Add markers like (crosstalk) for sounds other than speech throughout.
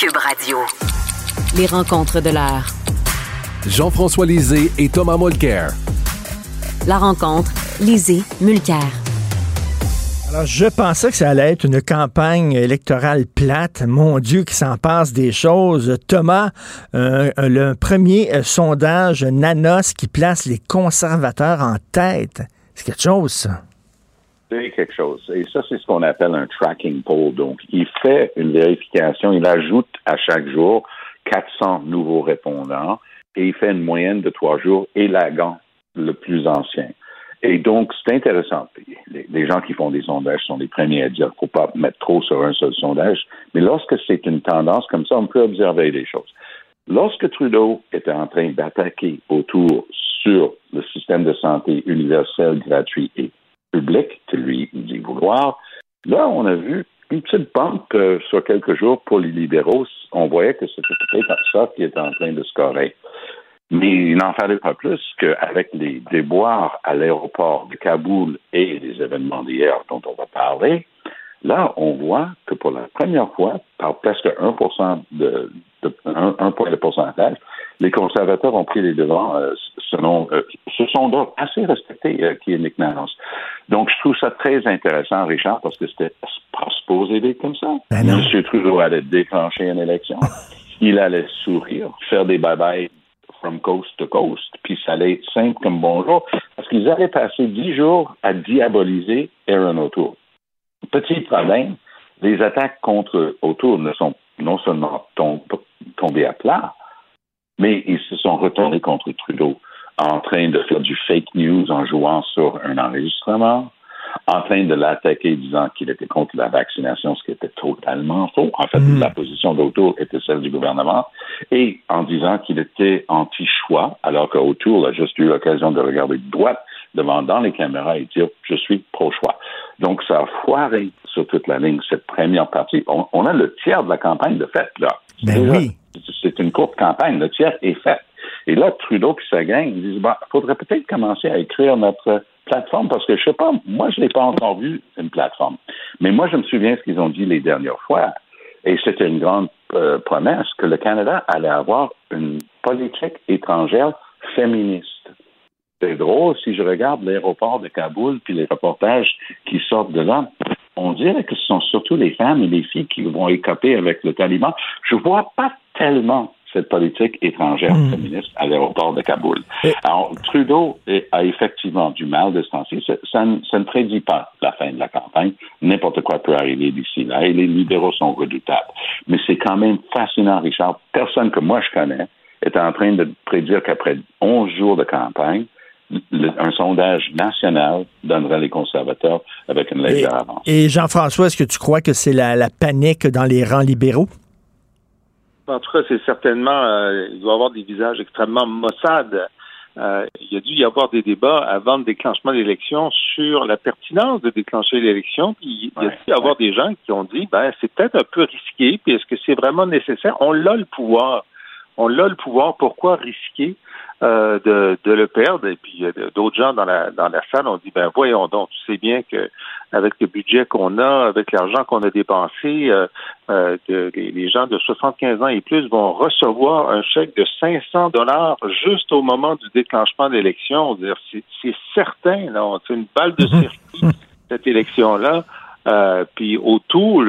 Cube Radio. Les rencontres de l'heure. Jean-François Lisée et Thomas Mulcair. La rencontre, Lisée, Mulcair. Alors, je pensais que ça allait être une campagne électorale plate. Mon Dieu, qui s'en passe des choses. Thomas, euh, le premier euh, sondage Nanos qui place les conservateurs en tête. C'est quelque chose, ça. Quelque chose. Et ça, c'est ce qu'on appelle un tracking poll. Donc, il fait une vérification, il ajoute à chaque jour 400 nouveaux répondants et il fait une moyenne de trois jours élagant le plus ancien. Et donc, c'est intéressant. Les, gens qui font des sondages sont les premiers à dire qu'il ne faut pas mettre trop sur un seul sondage. Mais lorsque c'est une tendance comme ça, on peut observer des choses. Lorsque Trudeau était en train d'attaquer autour sur le système de santé universel, gratuit et public, que lui dit vouloir, là, on a vu une petite pente euh, sur quelques jours pour les libéraux. On voyait que c'était peut-être ça qui était en train de scorer. Mais il n'en fallait pas plus qu'avec les déboires à l'aéroport de Kaboul et les événements d'hier dont on va parler, là, on voit que pour la première fois, par presque 1 de, de un, point de pourcentage, les conservateurs ont pris les devants euh, selon euh, ce sondage assez respecté euh, qui est Nick Nance. Donc, je trouve ça très intéressant, Richard, parce que c'était pas supposé d'être comme ça. Ben M. Trudeau allait déclencher une élection. (laughs) il allait sourire, faire des bye-bye from coast to coast, puis ça allait être simple comme bonjour, parce qu'ils allaient passer dix jours à diaboliser Aaron O'Toole. Petit problème, les attaques contre O'Toole ne sont non seulement tombées à plat, mais ils se sont retournés contre Trudeau en train de faire du fake news en jouant sur un enregistrement, en train de l'attaquer disant qu'il était contre la vaccination, ce qui était totalement faux. En fait, Mm. la position d'Autour était celle du gouvernement, et en disant qu'il était anti-choix, alors qu'Autour a juste eu l'occasion de regarder de droite devant dans les caméras et dire je suis pro-choix. Donc, ça a foiré sur toute la ligne, cette première partie. On, on a le tiers de la campagne de fait, là. Ben oui. C'est une courte campagne, le tiers est fait. Et là, Trudeau qui sa gang, ils disent, il faudrait peut-être commencer à écrire notre plateforme parce que je sais pas, moi, je n'ai pas encore vu une plateforme. Mais moi, je me souviens ce qu'ils ont dit les dernières fois. Et c'était une grande euh, promesse que le Canada allait avoir une politique étrangère féministe. C'est drôle, si je regarde l'aéroport de Kaboul puis les reportages qui sortent de là, on dirait que ce sont surtout les femmes et les filles qui vont écoper avec le taliban. Je vois pas tellement cette politique étrangère Mm. féministe à l'aéroport de Kaboul. Et- Alors, Trudeau a effectivement du mal de ce temps-ci. Ça, ça ne prédit pas la fin de la campagne. N'importe quoi peut arriver d'ici là et les libéraux sont redoutables. Mais c'est quand même fascinant, Richard. Personne que moi je connais est en train de prédire qu'après 11 jours de campagne, le- un sondage national donnerait les conservateurs avec une Et, légère avance. et Jean-François, est-ce que tu crois que c'est la, la panique dans les rangs libéraux? En tout cas, c'est certainement, euh, il doit y avoir des visages extrêmement maussades. Euh, il y a dû y avoir des débats avant le déclenchement de l'élection sur la pertinence de déclencher l'élection. Puis il y a Ouais, dû y avoir ouais. des gens qui ont dit, ben c'est peut-être un peu risqué. Puis est-ce que c'est vraiment nécessaire? On l'a le pouvoir. On l'a le pouvoir. Pourquoi risquer euh, de, de le perdre? Et puis d'autres gens dans la dans la salle ont dit, ben voyons donc, tu sais bien que avec le budget qu'on a, avec l'argent qu'on a dépensé, euh, euh, les, les gens de 75 ans et plus vont recevoir un chèque de 500 dollars juste au moment du déclenchement de l'élection. C'est- certain, là, c'est une balle de circuit (laughs) cette élection-là. Puis autour,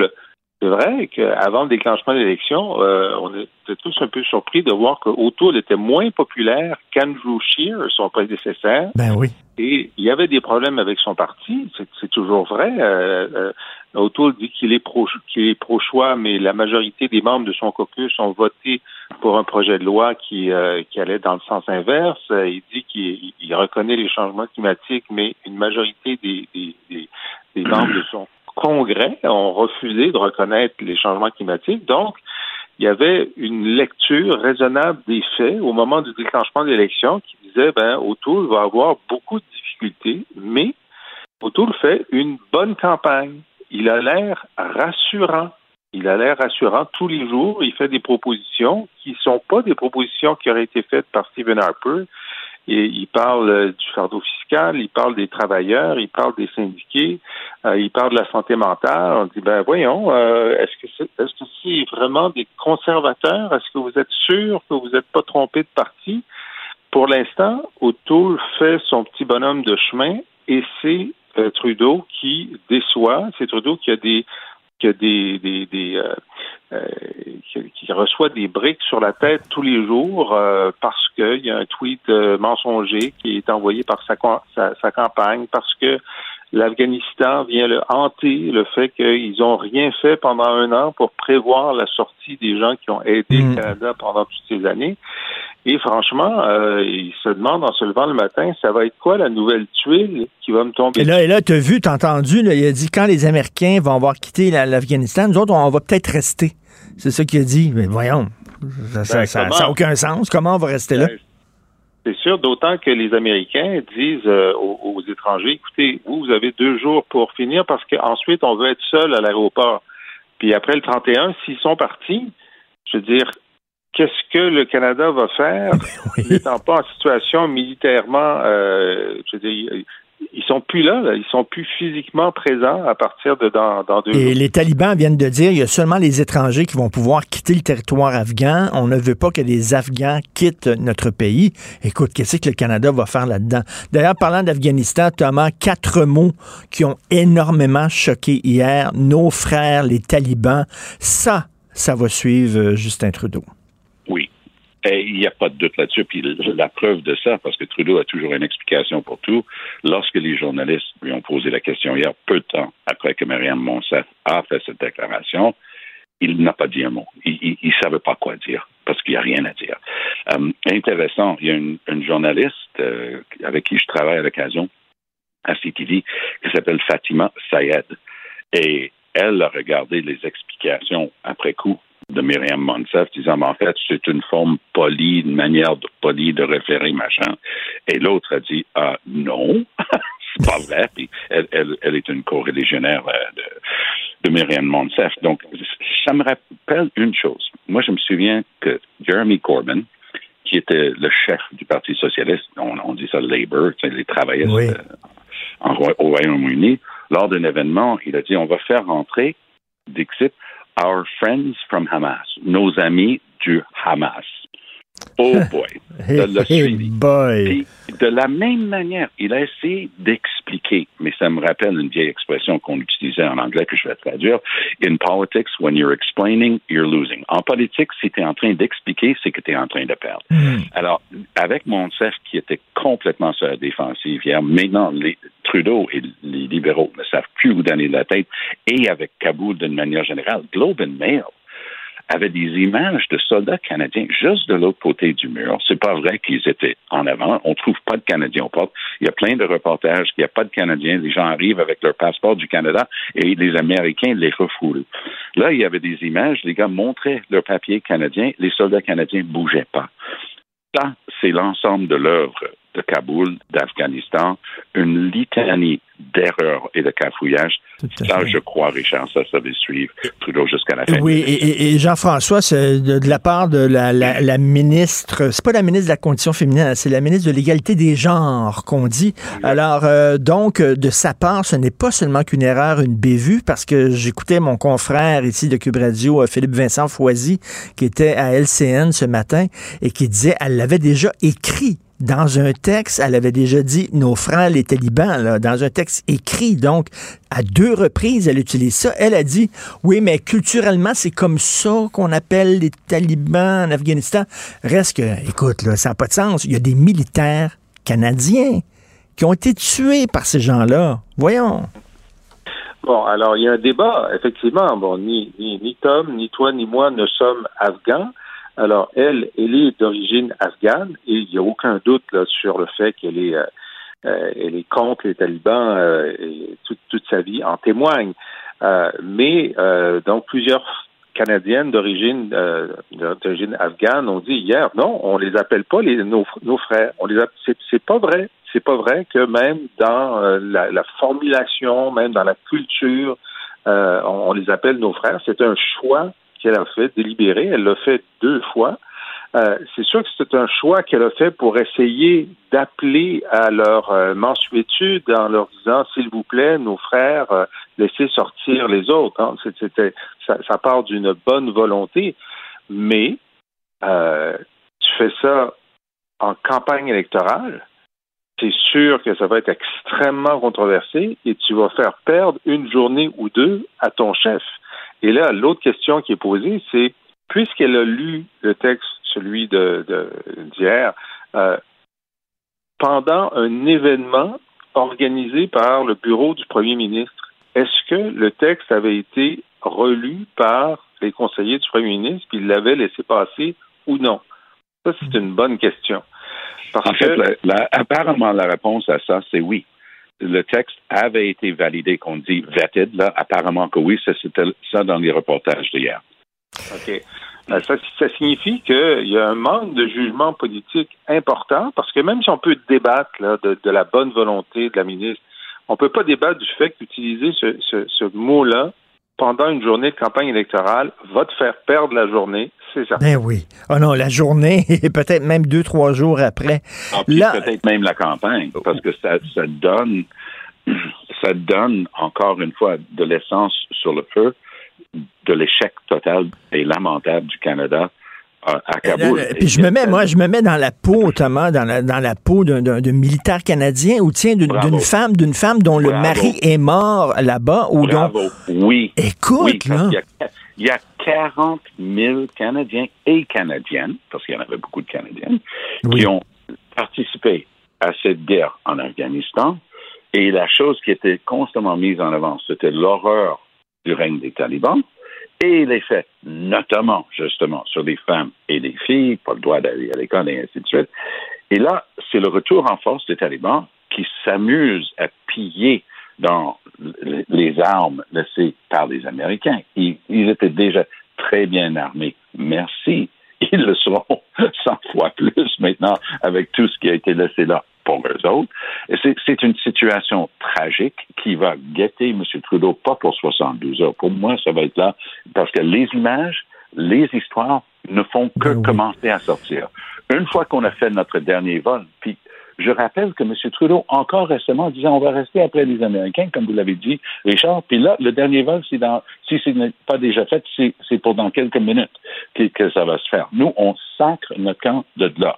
c'est vrai qu'avant le déclenchement de l'élection, euh, on était tous un peu surpris de voir qu'Autour était moins populaire qu'Andrew Scheer, son prédécesseur. Ben oui. Et il y avait des problèmes avec son parti, c'est- toujours vrai. Euh, euh, O'Toole dit qu'il est pro qu'il est pro choix, mais la majorité des membres de son caucus ont voté pour un projet de loi qui euh, qui allait dans le sens inverse. Euh, Il dit qu'il il reconnaît les changements climatiques, mais une majorité des, des, des, des membres de son congrès ont refusé de reconnaître les changements climatiques. Donc, il y avait une lecture raisonnable des faits au moment du déclenchement de l'élection qui disait ben O'Toole va avoir beaucoup de difficultés, mais O'Toole fait une bonne campagne. Il a l'air rassurant. Il a l'air rassurant tous les jours. Il fait des propositions qui ne sont pas des propositions qui auraient été faites par Stephen Harper. Il parle du fardeau fiscal, il parle des travailleurs, il parle des syndiqués, il parle de la santé mentale. On dit ben voyons, est-ce que c'est est-ce que c'est vraiment des conservateurs? Est-ce que vous êtes sûr que vous n'êtes pas trompé de parti? Pour l'instant, O'Toole fait son petit bonhomme de chemin et c'est Trudeau qui déçoit. C'est Trudeau qui a des euh, euh, qui, reçoit des briques sur la tête tous les jours euh, parce qu'il y a un tweet mensonger qui est envoyé par sa, sa campagne, parce que l'Afghanistan vient le hanter le fait qu'ils n'ont rien fait pendant un an pour prévoir la sortie des gens qui ont aidé le hmm. Canada pendant toutes ces années. Et franchement, euh, il se demande en se levant le matin, ça va être quoi la nouvelle tuile qui va me tomber? Et là, et là tu as vu, tu as entendu, il a dit quand les Américains vont avoir quitté l'Afghanistan, nous autres, on va peut-être rester. C'est ça qu'il a dit. Mais voyons, ça n'a ben, aucun sens. Comment on va rester là? Ben, c'est sûr, d'autant que les Américains disent euh, aux, aux, étrangers, écoutez, vous, vous avez deux jours pour finir parce qu'ensuite, on veut être seul à l'aéroport. Puis après le 31, s'ils sont partis, je veux dire, qu'est-ce que le Canada va faire (laughs) n'étant pas en situation militairement, euh, je veux dire, ils sont plus là, ils sont plus physiquement présents à partir de dans, deux Et les talibans viennent de dire il y a seulement les étrangers qui vont pouvoir quitter le territoire afghan. On ne veut pas que les Afghans quittent notre pays. Écoute, qu'est-ce que le Canada va faire là-dedans? D'ailleurs, parlant d'Afghanistan, Thomas, quatre mots qui ont énormément choqué hier. Nos frères, les talibans. Ça, ça va suivre euh, Justin Trudeau. Et il n'y a pas de doute là-dessus. Puis la preuve de ça, parce que Trudeau a toujours une explication pour tout, lorsque les journalistes lui ont posé la question hier, peu de temps après que Marianne Monsef a fait cette déclaration, il n'a pas dit un mot. Il ne savait pas quoi dire, parce qu'il n'y a rien à dire. Euh, intéressant, il y a une, journaliste euh, avec qui je travaille à l'occasion à CTV qui s'appelle Fatima Sayed. Et elle a regardé les explications après coup de Myriam Monsef disant, en fait, c'est une forme polie, une manière de, polie de référer, machin. Et l'autre a dit, ah, non, (laughs) c'est pas vrai. Puis elle, elle, est une co-religionnaire euh, de, de Myriam Monsef. Donc, ça me rappelle une chose. Moi, je me souviens que Jeremy Corbyn, qui était le chef du Parti socialiste, on, dit ça Labour, les travailleurs euh, au Royaume-Uni, lors d'un événement, il a dit on va faire rentrer, Dixit, our friends from Hamas, nos amis du Hamas. Oh boy, boy. de la même manière, il a essayé d'expliquer, mais ça me rappelle une vieille expression qu'on utilisait en anglais que je vais traduire. In politics, when you're explaining, you're losing. En politique, si tu es en train d'expliquer, c'est que tu es en train de perdre. Hmm. Alors, avec Monsef qui était complètement sur la défensive hier, maintenant, les, Trudeau et les libéraux ne savent plus où donner la tête, et avec Kaboul d'une manière générale, Globe and Mail avait des images de soldats canadiens juste de l'autre côté du mur. C'est pas vrai qu'ils étaient en avant. On trouve pas de Canadiens au portes. Il y a plein de reportages qu'il n'y a pas de Canadiens. Les gens arrivent avec leur passeport du Canada et les Américains les refoulent. Là, il y avait des images. Les gars montraient leur papier canadien. Les soldats canadiens bougeaient pas. Ça, c'est l'ensemble de l'œuvre de Kaboul, d'Afghanistan, une litanie d'erreurs et de cafouillage. Ça, je crois, Richard, ça, ça va suivre Trudeau jusqu'à la fin. Oui, et, Jean-François, de, la part de la, la, ministre, c'est pas la ministre de la Condition féminine, c'est la ministre de l'égalité des genres qu'on dit. Alors, euh, donc, de sa part, ce n'est pas seulement qu'une erreur, une bévue, parce que j'écoutais mon confrère ici de Cube Radio, euh, Philippe Vincent Foisy, qui était à LCN ce matin, et qui disait, elle l'avait déjà écrit dans un texte, elle avait déjà dit nos frères les talibans, là, dans un texte écrit. Donc, à deux reprises, elle utilise ça. Elle a dit, oui, mais culturellement, c'est comme ça qu'on appelle les talibans en Afghanistan. Reste que, écoute, là, ça n'a pas de sens. Il y a des militaires canadiens qui ont été tués par ces gens-là. Voyons. Bon, alors il y a un débat, effectivement. Bon, ni, ni, ni Tom, ni toi, ni moi ne sommes afghans. Alors, elle, elle est d'origine afghane et il n'y a aucun doute là, sur le fait qu'elle est, euh, euh, elle est contre les talibans euh, et toute, toute, sa vie en témoigne. mais donc plusieurs Canadiennes d'origine d'origine afghane ont dit hier non, on les appelle pas les nos, nos frères. On les c'est pas vrai. C'est pas vrai que même dans la, la, formulation, même dans la culture, on, on les appelle nos frères. C'est un choix qu'elle a fait délibéré. Elle l'a fait deux fois. euh, c'est sûr que c'est un choix qu'elle a fait pour essayer d'appeler à leur euh, mensuétude en leur disant, s'il vous plaît, nos frères, euh, laissez sortir les autres. Hein. Ça, part d'une bonne volonté, mais tu fais ça en campagne électorale, c'est sûr que ça va être extrêmement controversé et tu vas faire perdre une journée ou deux à ton chef. Et là, l'autre question qui est posée, c'est puisqu'elle a lu le texte, celui de, d'hier, euh, pendant un événement organisé par le bureau du premier ministre, est-ce que le texte avait été relu par les conseillers du premier ministre, puis il l'avait laissé passer ou non? Ça, c'est une bonne question. en fait, apparemment, la réponse à ça, c'est oui. Le texte avait été validé, qu'on dit vetted, là, apparemment que oui, c'était ça dans les reportages d'hier. OK. Euh, ça, ça, signifie qu'il y a un manque de jugement politique important, parce que même si on peut débattre de, la bonne volonté de la ministre, on ne peut pas débattre du fait qu'utiliser ce, ce, mot-là pendant une journée de campagne électorale va te faire perdre la journée, c'est ça. Ben oui. Oh non, la journée, (laughs) et peut-être même deux, trois jours après. Ah, Là... Peut-être même la campagne, parce que ça, ça donne (clears throat) ça donne encore une fois de l'essence sur le feu de l'échec total et lamentable du Canada à Kaboul. puis je me mets, moi, je me mets dans la peau, Thomas, dans la, dans la peau d'un militaire canadien ou tiens, d'une femme, d'une femme dont le mari est mort là-bas ou dont. Oui. Écoute, là. Il y, a, 40 000 Canadiens et Canadiennes, parce qu'il y en avait beaucoup de Canadiennes, qui ont participé à cette guerre en Afghanistan. Et la chose qui était constamment mise en avant, c'était l'horreur du règne des talibans et les faits, notamment justement sur les femmes et les filles, pas le droit d'aller à l'école et ainsi de suite. Et là, c'est le retour en force des talibans qui s'amusent à piller dans les armes laissées par les Américains. Ils, ils étaient déjà très bien armés. Merci. (laughs) Ils le seront (laughs) 100 fois plus maintenant avec tout ce qui a été laissé là pour eux autres. C'est une situation tragique qui va guetter M. Trudeau, pas pour 72 heures. Pour moi, ça va être là, parce que les images, les histoires ne font que ben commencer à sortir. Une fois qu'on a fait notre dernier vol, puis je rappelle que M. Trudeau, encore récemment, disait on va rester après les Américains, comme vous l'avez dit, Richard. Puis là, le dernier vol, si ce n'est pas déjà fait, c'est pour dans quelques minutes que, que, ça va se faire. Nous, on sacre notre camp de là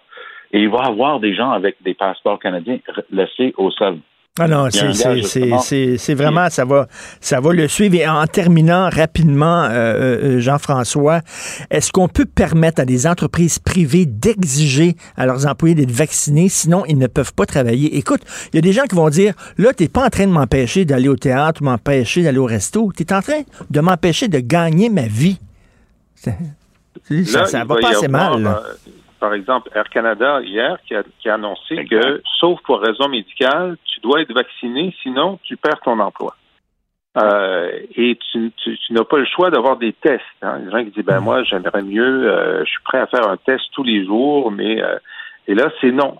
et il va avoir des gens avec des passeports canadiens laissés au sol. Ah non, c'est vraiment, ça va, ça va le suivre. Et en terminant rapidement, euh, euh, Jean-François, est-ce qu'on peut permettre à des entreprises privées d'exiger à leurs employés d'être vaccinés, sinon ils ne peuvent pas travailler? Écoute, il y a des gens qui vont dire, là, tu n'es pas en train de m'empêcher d'aller au théâtre ou m'empêcher d'aller au resto, tu es en train de m'empêcher de gagner ma vie. Ça, ça, va pas assez mal. Là. Euh, par exemple, Air Canada hier qui a, qui a annoncé que, sauf pour raison médicale, tu dois être vacciné, sinon tu perds ton emploi. Euh, et tu, tu, n'as pas le choix d'avoir des tests. Hein. Les gens qui disent ben moi j'aimerais mieux, euh, je suis prêt à faire un test tous les jours, mais euh, et là c'est non.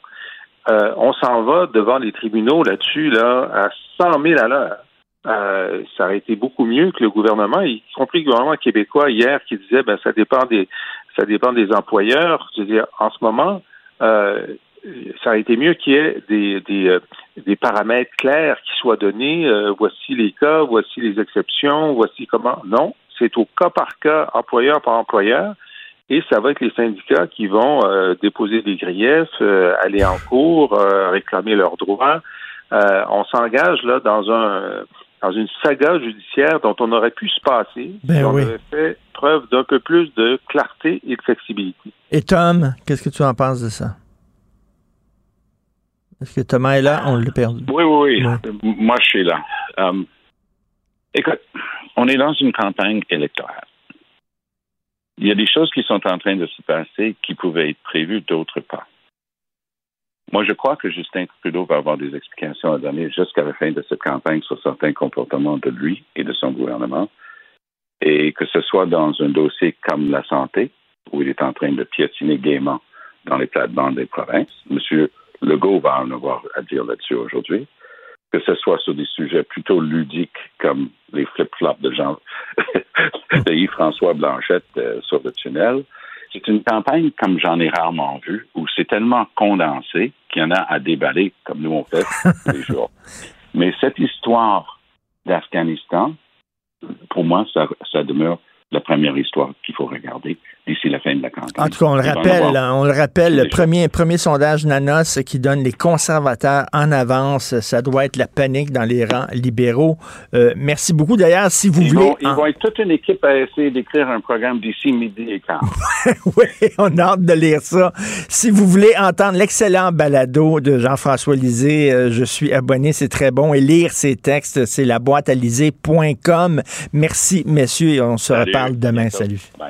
on s'en va devant les tribunaux là-dessus là à 100 000 à l'heure. Ça aurait été beaucoup mieux que le gouvernement, y compris le gouvernement québécois hier qui disait ben ça dépend des ça dépend des employeurs. Je veux dire, en ce moment, euh, ça a été mieux qu'il y ait des, des, euh, des, paramètres clairs qui soient donnés. Euh, voici les cas, voici les exceptions, voici comment. Non, c'est au cas par cas, employeur par employeur. Et ça va être les syndicats qui vont déposer des griefs, aller en cours, réclamer leurs droits. on s'engage là dans un dans une saga judiciaire dont on aurait pu se passer ben si on avait fait preuve d'un peu plus de clarté et de flexibilité. Et Tom, qu'est-ce que tu en penses de ça? Est-ce que Thomas est là? On l'a perdu. Oui, oui, oui. Moi, je suis là. Um, écoute, on est dans une campagne électorale. Il y a des choses qui sont en train de se passer qui pouvaient être prévues, d'autres pas. Moi, je crois que Justin Trudeau va avoir des explications à donner jusqu'à la fin de cette campagne sur certains comportements de lui et de son gouvernement. Et que ce soit dans un dossier comme la santé, où il est en train de piétiner gaiement dans les plates-bandes des provinces. M. Legault va en avoir à dire là-dessus aujourd'hui. Que ce soit sur des sujets plutôt ludiques comme les flip-flops de Jean (laughs) de Yves-François Blanchette euh, sur le tunnel, c'est une campagne comme j'en ai rarement vu, où c'est tellement condensé qu'il y en a à déballer, comme nous on fait (laughs) tous les jours. Mais cette histoire d'Afghanistan, pour moi, ça, ça demeure la première histoire qu'il faut regarder d'ici la fin de la campagne. En tout cas, on le rappelle, on le rappelle, le premier, premier sondage Nanos qui donne les conservateurs en avance, ça doit être la panique dans les rangs libéraux. Euh, merci beaucoup. D'ailleurs, si vous ils voulez... Vont, ils vont être toute une équipe à essayer d'écrire un programme d'ici midi et quart. (laughs) oui, on a hâte de lire ça. Si vous voulez entendre l'excellent balado de Jean-François Lisée, euh, je suis abonné, c'est très bon, et lire ses textes, c'est la boîte à Merci, messieurs, et on se Salut. Reparle demain. Salut. Bye.